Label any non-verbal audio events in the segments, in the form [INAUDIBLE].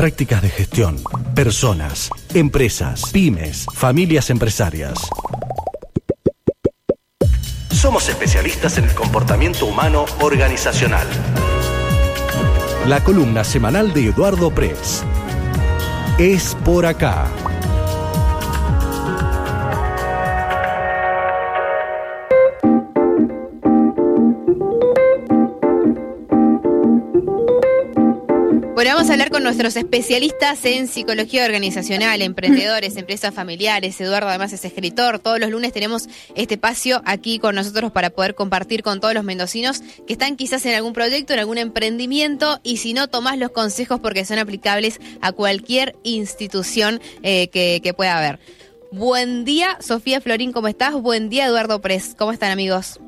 prácticas de gestión, personas, empresas, pymes, familias empresarias. Somos especialistas en el comportamiento humano organizacional. La columna semanal de Eduardo Press. Es por acá. Bueno, vamos a hablar con nuestros especialistas en psicología organizacional, emprendedores, empresas familiares. Eduardo además es escritor. Todos los lunes tenemos este espacio aquí con nosotros para poder compartir con todos los mendocinos que están quizás en algún proyecto, en algún emprendimiento y si no, tomás los consejos porque son aplicables a cualquier institución eh, que, que pueda haber. Buen día, Sofía Florín, ¿cómo estás? Buen día, Eduardo Pres. ¿Cómo están, amigos?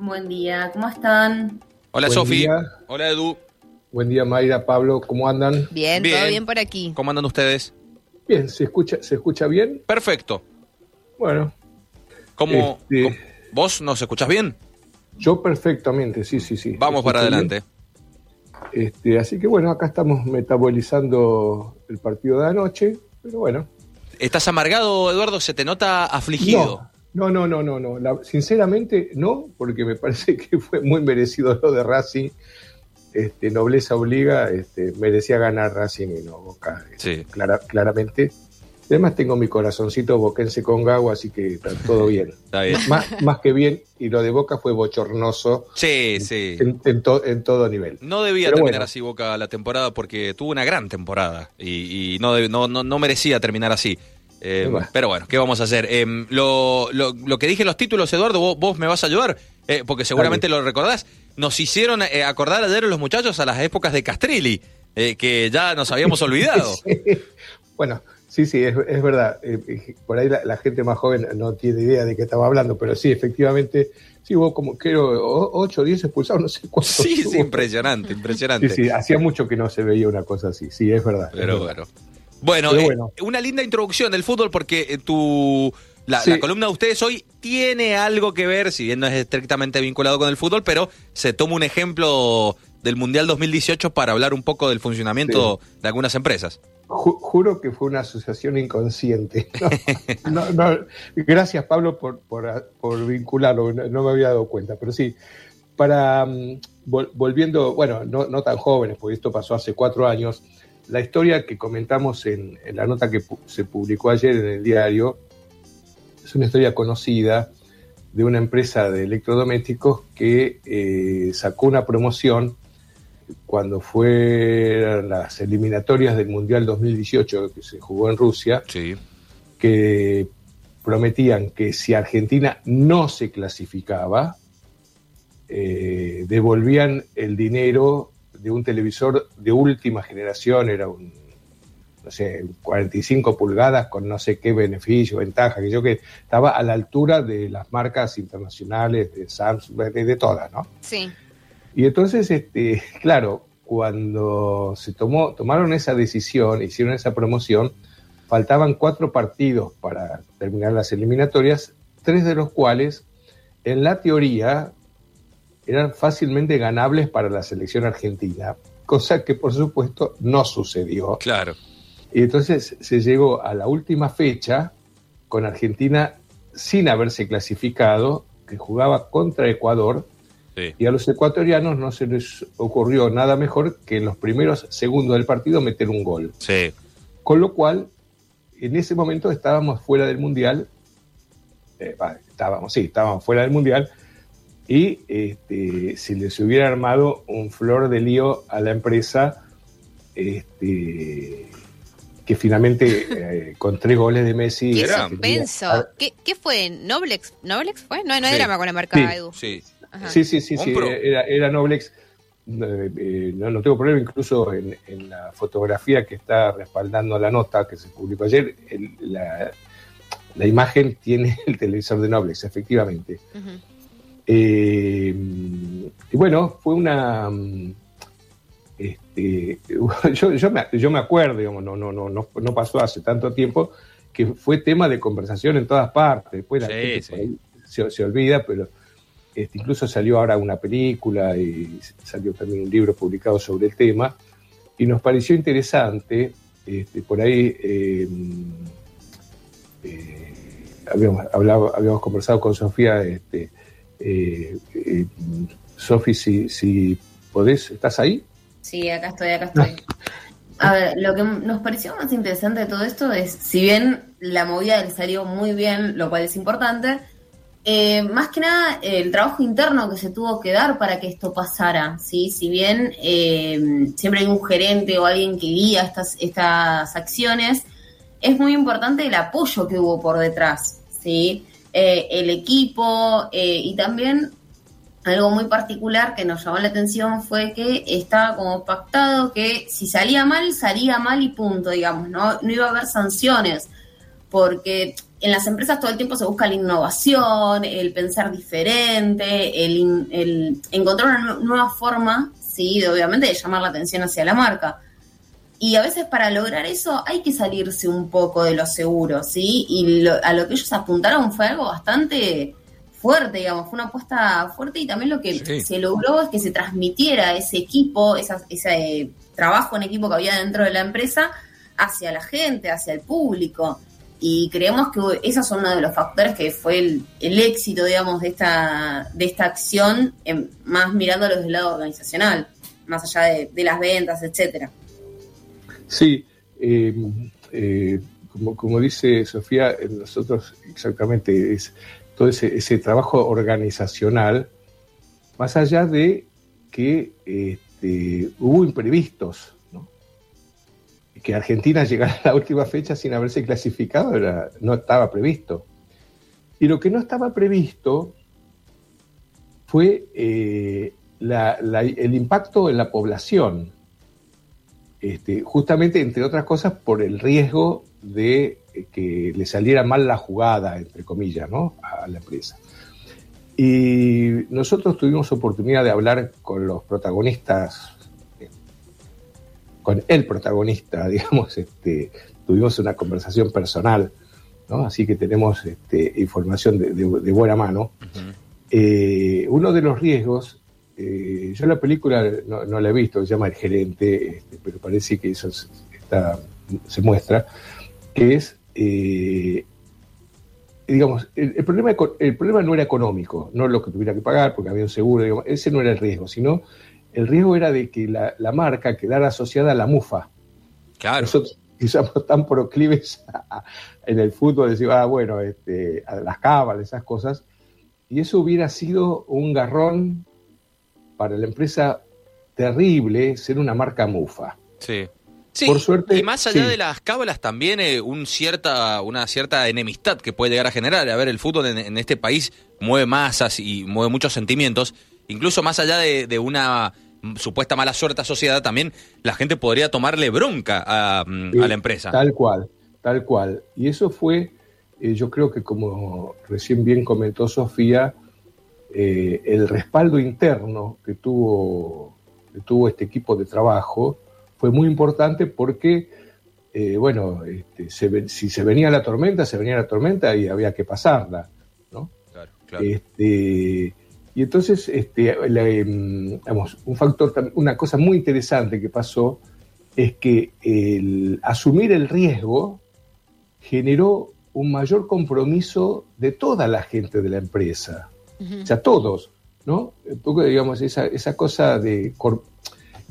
Buen día, ¿cómo están? Hola, día. Hola, Edu. Buen día, Mayra, Pablo, ¿cómo andan? Bien, todo bien por aquí. ¿Cómo andan ustedes? Bien, ¿se escucha, ¿se escucha bien? Perfecto. Bueno, ¿Cómo, Este- cómo- ¿Vos nos escuchás bien? yo perfectamente, sí, sí, sí. Vamos para adelante. bien. Este, así que bueno, acá estamos metabolizando el partido de anoche, pero bueno. ¿Estás amargado, Eduardo? ¿Se te nota afligido? No, no, no, no, no. La- sinceramente no, porque me [LAUGHS] parece que fue muy merecido lo de Racing. Este, nobleza obliga, este, merecía ganar Racing y no Boca, este, Sí. clara- claramente. Además tengo mi corazoncito boquense con Gago, así que está todo bien. [LAUGHS] Está bien. más, más que bien, y lo de Boca fue bochornoso Sí, sí. en, en to- en todo nivel. No debía Pero terminar bueno. así Boca la temporada porque tuvo una gran temporada y, y no, no, no, no merecía terminar así. Eh. Pero bueno, ¿qué vamos a hacer? Eh, lo, lo, lo que dije en los títulos, Eduardo, vos, vos me vas a ayudar, eh, porque seguramente lo recordás. Nos hicieron eh, acordar ayer los muchachos a las épocas de Castrilli, eh, que ya nos habíamos [LAUGHS] olvidado. Bueno, sí, sí, es, es verdad. Por ahí la, la gente más joven no tiene idea de qué estaba hablando, pero sí, efectivamente, sí hubo como, creo, 8 o 10 expulsados, no sé cuántos. Sí, sí, impresionante, impresionante. Sí, sí, hacía mucho que no se veía una cosa así, sí, es verdad. es Pero verdad. bueno. Bueno, bueno. una linda introducción del fútbol porque tu la, Sí. la columna de ustedes hoy tiene algo que ver, si bien no es estrictamente vinculado con el fútbol, pero se toma un ejemplo del Mundial 2018 para hablar un poco del funcionamiento de algunas empresas. Ju- juro que fue una asociación inconsciente. No, [LAUGHS] no, no, gracias, Pablo, por, por, por vincularlo, no, me había dado cuenta, pero sí, para mm, vol- volviendo, bueno, no, no tan jóvenes, porque esto pasó hace cuatro años, la historia que comentamos en, en la nota que pu- se publicó ayer en el diario es una historia conocida de una empresa de electrodomésticos que eh, sacó una promoción cuando fueron las eliminatorias del Mundial 2018 que se jugó en Rusia, Sí. que prometían que si Argentina no se clasificaba, eh, devolvían el dinero de un televisor de última generación, era un, no sé, 45 pulgadas con no sé qué beneficio, ventaja, que yo que estaba a la altura de las marcas internacionales, de Samsung, de, de todas, ¿no? Sí. Y entonces, este, claro, cuando se tomó, tomaron esa decisión, hicieron esa promoción, faltaban cuatro partidos para terminar las eliminatorias, tres de los cuales, en la teoría, eran fácilmente ganables para la selección argentina, cosa que por supuesto no sucedió. Claro. Y entonces se llegó a la última fecha con Argentina sin haberse clasificado, que jugaba contra Ecuador, Sí. y a los ecuatorianos no se les ocurrió nada mejor que en los primeros segundos del partido meter un gol. Sí. Con lo cual, en ese momento estábamos fuera del Mundial, eh, estábamos, sí, estábamos fuera del Mundial, y este, si les hubiera armado un flor de lío a la empresa, este, que finalmente eh, con tres goles de Messi... Qué Era- suspenso. ¿Qué, ¿Qué fue? ¿Noblex? ¿Noblex fue? No, no Sí. era con la marca Sí. Edu. Sí. Sí, sí, sí, sí, era, era Noblex. Eh, no, no tengo problema, incluso en, en la fotografía que está respaldando la nota que se publicó ayer, el- la, la imagen tiene [LAUGHS] el televisor de Noblex, efectivamente. Eh, y bueno, fue una. Este, [LAUGHS] yo, yo, me, yo me acuerdo, digamos, no, no, no, no, pasó hace tanto tiempo, que fue tema de conversación en todas partes. Después la Sí, gente sí. por ahí se, se olvida, pero este, incluso salió ahora una película y salió también un libro publicado sobre el tema. y nos pareció interesante, este, por ahí habíamos, hablado, habíamos conversado con Sofía, este, Sofi, si, si podés, ¿estás ahí? Sí, acá estoy, acá estoy. A ver, lo que nos pareció más interesante de todo esto es, si bien la movida salió muy bien, lo cual es importante, eh, más que nada el trabajo interno que se tuvo que dar para que esto pasara, ¿sí? Si bien eh, siempre hay un gerente o alguien que guía estas, estas acciones, es muy importante el apoyo que hubo por detrás, ¿sí? Eh, el equipo y también algo muy particular que nos llamó la atención fue que estaba como pactado que si salía mal, salía mal y punto, digamos, no, no iba a haber sanciones, porque en las empresas todo el tiempo se busca la innovación, el pensar diferente, el, encontrar una nueva forma, sí, obviamente de llamar la atención hacia la marca. Y a veces para lograr eso hay que salirse un poco de lo seguro, ¿sí? Y a lo que ellos apuntaron fue algo bastante fuerte, digamos, fue una apuesta fuerte y también lo que se logró es que se transmitiera ese equipo, ese eh, trabajo en equipo que había dentro de la empresa hacia la gente, hacia el público. Y creemos que esos son uno de los factores que fue el, éxito, digamos, de esta, de esta acción, más mirándolos del lado organizacional, más allá de, las ventas, etcétera. Sí, eh, eh, como, como dice Sofía, nosotros exactamente es todo ese, trabajo organizacional, más allá de que este, hubo imprevistos, ¿no? que Argentina [LAUGHS] llegara a la última fecha sin haberse clasificado no estaba previsto. Y lo que no estaba previsto fue eh, el impacto en la población, este, justamente, entre otras cosas, por el riesgo de que le saliera mal la jugada, entre comillas, ¿no? a la empresa. Y nosotros tuvimos oportunidad de hablar con los protagonistas, con el protagonista, [LAUGHS] digamos, este, tuvimos una conversación personal, ¿no? así que tenemos este, información de, buena mano. Eh, uno de los riesgos, eh, yo la película no, la he visto, se llama El Gerente, este, pero parece que eso está, se muestra, que es eh, digamos, el, problema, el problema no era económico, no lo que tuviera que pagar porque había un seguro, ese no era el riesgo, sino el riesgo era de que la, marca quedara asociada a la mufa. Claro. Nosotros [LAUGHS] somos tan proclives en el fútbol, decir, ah, bueno, este, a las cábalas, esas cosas, y eso hubiera sido un garrón para la empresa terrible ser una marca mufa. Sí. Sí, Por suerte, y más allá de las cábalas también eh, un cierta, una cierta enemistad que puede llegar a generar. A ver, el fútbol en, este país mueve masas y mueve muchos sentimientos. Incluso más allá de, una supuesta mala suerte asociada, también la gente podría tomarle bronca a, mm, la empresa. Tal cual, tal cual. Y eso fue, eh, yo creo que como recién bien comentó Sofía, eh, el respaldo interno que tuvo, que tuvo este equipo de trabajo fue muy importante porque, eh, bueno, este, si se venía la tormenta, se venía la tormenta y había que pasarla, ¿no? Claro, claro. Este, y entonces, este, em, un factor, una cosa muy interesante que pasó es que el asumir el riesgo generó un mayor compromiso de toda la gente de la empresa, o sea, todos, ¿no? Un poco, digamos, esa, esa cosa de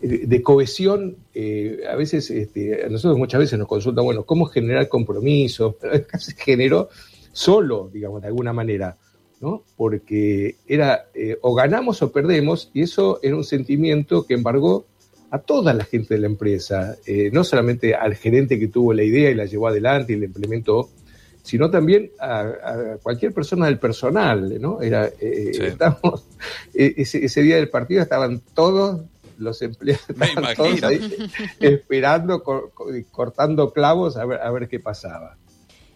de cohesión, eh, a veces, este, a nosotros muchas veces nos consultan, bueno, ¿cómo generar compromiso? Pero [LAUGHS] se generó solo, digamos, de alguna manera, ¿no? Porque era eh, o ganamos o perdemos, y eso era un sentimiento que embargó a toda la gente de la empresa, eh, no solamente al gerente que tuvo la idea y la llevó adelante y la implementó, sino también a, cualquier persona del personal, ¿no? Era, [LAUGHS] estamos, ese, ese, día del partido estaban todos los empleados [LAUGHS] ahí esperando, cortando clavos a ver, a ver qué pasaba.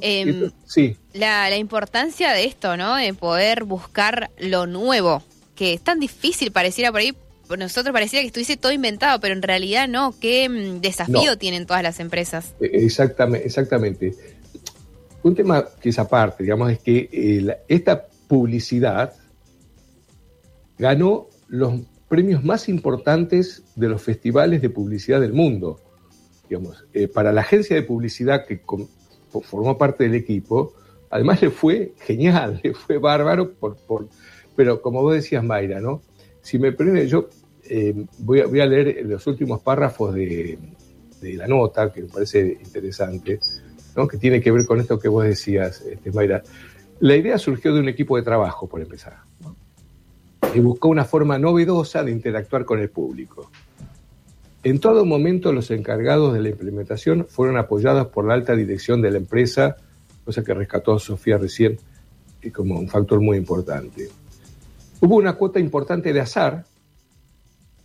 Em, sí. La, importancia de esto, ¿no? De poder buscar lo nuevo, que es tan difícil, pareciera por ahí, por nosotros pareciera que estuviese todo inventado, pero en realidad no. ¿Qué mm, desafío tienen todas las empresas? E, exactamente, exactamente. Un tema que es aparte, digamos, es que eh, esta publicidad ganó los premios más importantes de los festivales de publicidad del mundo. Digamos, eh, para la agencia de publicidad que formó parte del equipo, además le fue genial, [LAUGHS] le fue bárbaro, pero como vos decías, Mayra, ¿no? Si me prende, yo eh, voy, a, leer los últimos párrafos de, la nota, que me parece interesante, ¿no? que tiene que ver con esto que vos decías, este, Mayra. La idea surgió de un equipo de trabajo, por empezar. Y buscó una forma novedosa de interactuar con el público. En todo momento los encargados de la implementación fueron apoyados por la alta dirección de la empresa, cosa que rescató Sofía recién y como un factor muy importante. Hubo una cuota importante de azar,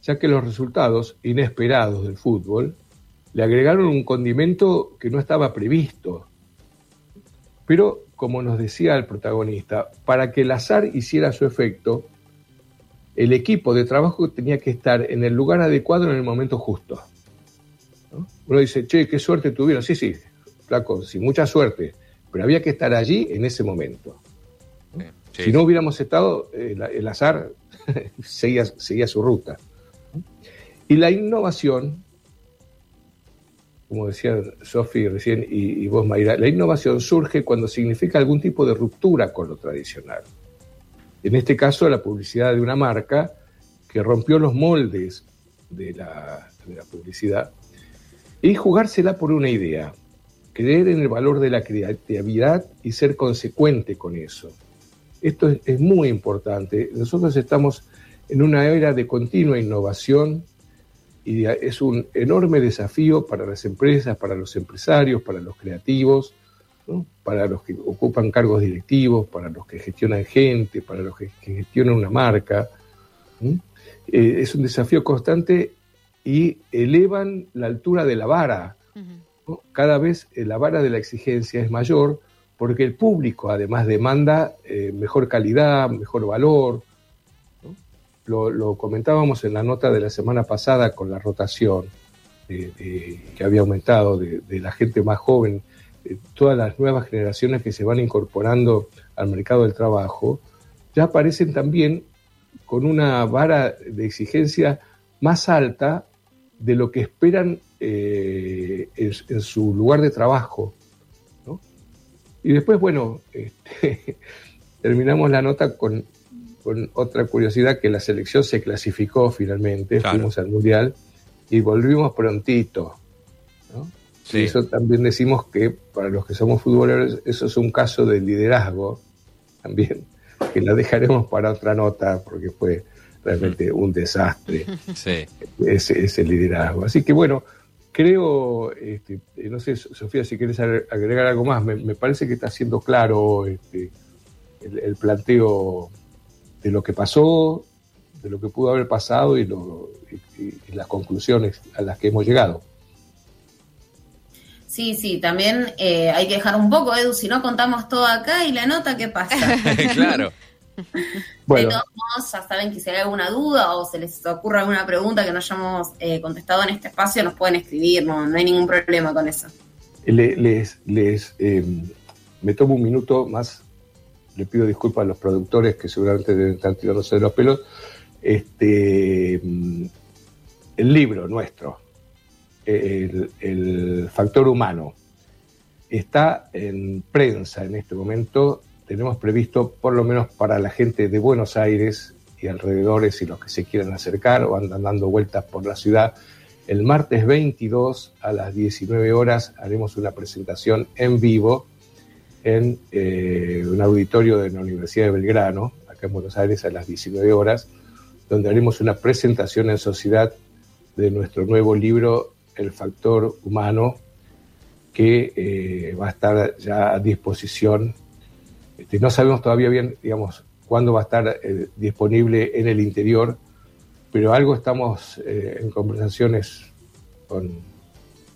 ya que los resultados inesperados del fútbol le agregaron un condimento que no estaba previsto. Pero, como nos decía el protagonista, para que el azar hiciera su efecto, el equipo de trabajo tenía que estar en el lugar adecuado en el momento justo. Uno dice, che, qué suerte tuvieron. Sí, sí, flaco, sí, mucha suerte, pero había que estar allí en ese momento. Si no hubiéramos estado, el, azar [LAUGHS] seguía, seguía su ruta. Y la innovación, como decía Sofi recién y, y, vos, Mayra, la innovación surge cuando significa algún tipo de ruptura con lo tradicional. En este caso, la publicidad de una marca que rompió los moldes de la, publicidad y jugársela por una idea, creer en el valor de la creatividad y ser consecuente con eso. Esto es, es, muy importante. Nosotros estamos en una era de continua innovación y es un enorme desafío para las empresas, para los empresarios, para los creativos, ¿no? para los que ocupan cargos directivos, para los que gestionan gente, para los que, que gestionan una marca. Eh, es un desafío constante y elevan la altura de la vara. ¿no? Cada vez eh, la vara de la exigencia es mayor porque el público además demanda eh, mejor calidad, mejor valor. ¿no? Lo, lo, comentábamos en la nota de la semana pasada con la rotación que había aumentado de, de, la gente más joven, eh, todas las nuevas generaciones que se van incorporando al mercado del trabajo, ya aparecen también con una vara de exigencia más alta de lo que esperan eh, en, en su lugar de trabajo. Y después, bueno, [LAUGHS] este, terminamos la nota con, con, otra curiosidad, que la selección se clasificó finalmente, claro. fuimos al Mundial y volvimos prontito. ¿no? Sí. Y eso también decimos que para los que somos futboleros, eso es un caso de liderazgo también, [LAUGHS] que la dejaremos para otra nota porque fue realmente un desastre [LAUGHS] sí. ese, ese liderazgo. Así que bueno, creo, este, no sé, Sofía, si quieres agregar algo más, me, me parece que está siendo claro este, el, el, planteo de lo que pasó, de lo que pudo haber pasado y, lo, y, y, las conclusiones a las que hemos llegado. Sí, sí, también eh, hay que dejar un poco, Edu, si no contamos todo acá y la nota, ¿qué pasa? [LAUGHS] [LAUGHS] claro. Bueno. De todos modos, ya saben que si hay alguna duda o se les ocurre alguna pregunta que no hayamos eh, contestado en este espacio, nos pueden escribir, no, no hay ningún problema con eso. Le, les, les eh, me tomo un minuto más, le pido disculpas a los productores que seguramente deben estar tirándose de los pelos. Este, el libro nuestro, el, factor humano, está en prensa en este momento tenemos previsto, por lo menos para la gente de Buenos Aires y alrededores y los que se quieran acercar o andan dando vueltas por la ciudad, el martes 22 a las 19 horas haremos una presentación en vivo en eh, un auditorio de la Universidad de Belgrano, acá en Buenos Aires a las 19 horas, donde haremos una presentación en sociedad de nuestro nuevo libro El Factor Humano, que eh, va a estar ya a disposición este, no sabemos todavía bien, digamos, cuándo va a estar eh, disponible en el interior, pero algo estamos eh, en conversaciones con,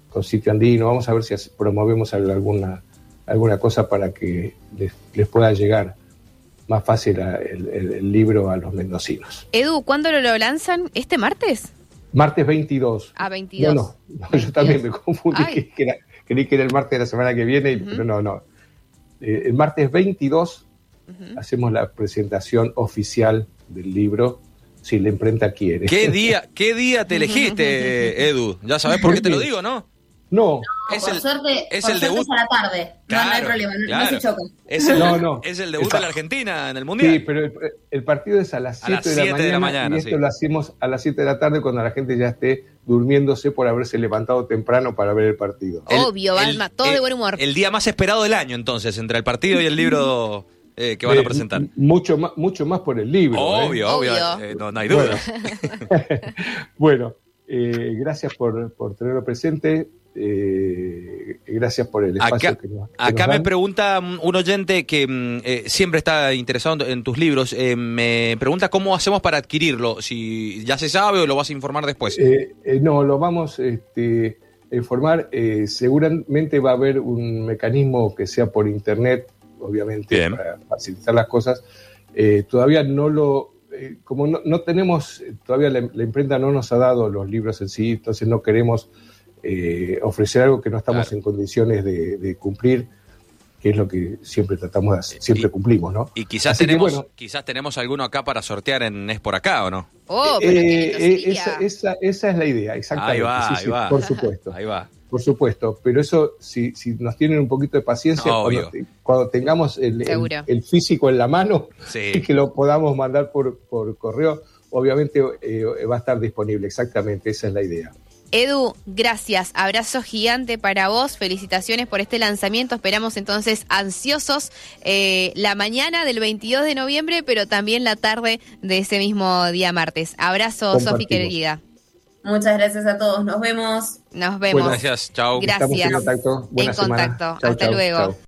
con, Sitio Andino. Vamos a ver si promovemos alguna, alguna cosa para que les, les pueda llegar más fácil a, el, el, el, libro a los mendocinos. Edu, ¿cuándo lo lanzan? ¿Este martes? Martes 22. Ah, 22. No, no, no 22. yo también me confundí, que, que era, creí que era el martes de la semana que viene, uh -huh. pero no, no eh, el martes 22 uh -huh. hacemos la presentación oficial del libro si la imprenta quiere. ¿Qué día, qué día te [LAUGHS] elegiste, Edu? Ya sabes por qué te lo digo, ¿no? No. Es por el- suerte, es por el suerte debut. es a la tarde. no, no hay problema, no- claro. no se chocan. Es el, No, no. es el debut Está- de la Argentina en el Mundial. Sí, pero el, el partido es a las A las 7 de, la 7 de la mañana, y esto sí. lo hacemos a las 7 de la tarde cuando la gente ya esté durmiéndose por haberse levantado temprano para ver el partido. El- Obvio, Alma, todo de buen humor. El día más esperado del año, entonces, entre el partido y el libro eh, que van a Eh, presentar. Mucho más, mucho más por el libro. ¿eh? Obvio, obvio, Obvio. eh, no, no hay duda. Bueno, [LAUGHS] eh, gracias por, por tenerlo presente. Eh, gracias por el espacio Acá, que nos, que acá me pregunta un oyente que mm, eh, siempre está interesado en, tus libros, eh, me pregunta cómo hacemos para adquirirlo, si ya se sabe o lo vas a informar después. Eh, eh, no, lo vamos este, a informar. eh, seguramente va a haber un mecanismo que sea por internet, obviamente, Bien. para facilitar las cosas. Todavía no lo. como no, no tenemos, todavía la, la imprenta no nos ha dado los libros en sí, entonces no queremos eh, ofrecer algo que no estamos Claro. en condiciones de, de cumplir, que es lo que siempre tratamos de hacer, siempre Y- cumplimos, ¿no? y quizás así tenemos, bueno. quizás tenemos alguno acá para sortear en Es por acá, ¿o no? Oh, pero qué lindo Eh, eh, esa, esa- esa es la idea, exactamente. Ahí va, sí, ahí sí, va. Por supuesto. Ahí va. Por supuesto, pero eso, si, si nos tienen un poquito de paciencia, cuando, te- cuando tengamos el, el- físico en la mano Sí. y [LAUGHS] que lo podamos mandar por, por correo, obviamente eh, va a estar disponible, exactamente, esa es la idea. Edu, gracias. Abrazo gigante para vos. Felicitaciones por este lanzamiento. Esperamos entonces ansiosos eh, la mañana del 22 de noviembre, pero también la tarde de ese mismo día martes. Abrazo, Sofi querida. Muchas gracias a todos. Nos vemos. Nos vemos. Gracias, chao. Gracias. Estamos en contacto. Buena En contacto. Chau, Hasta chau, luego. chau.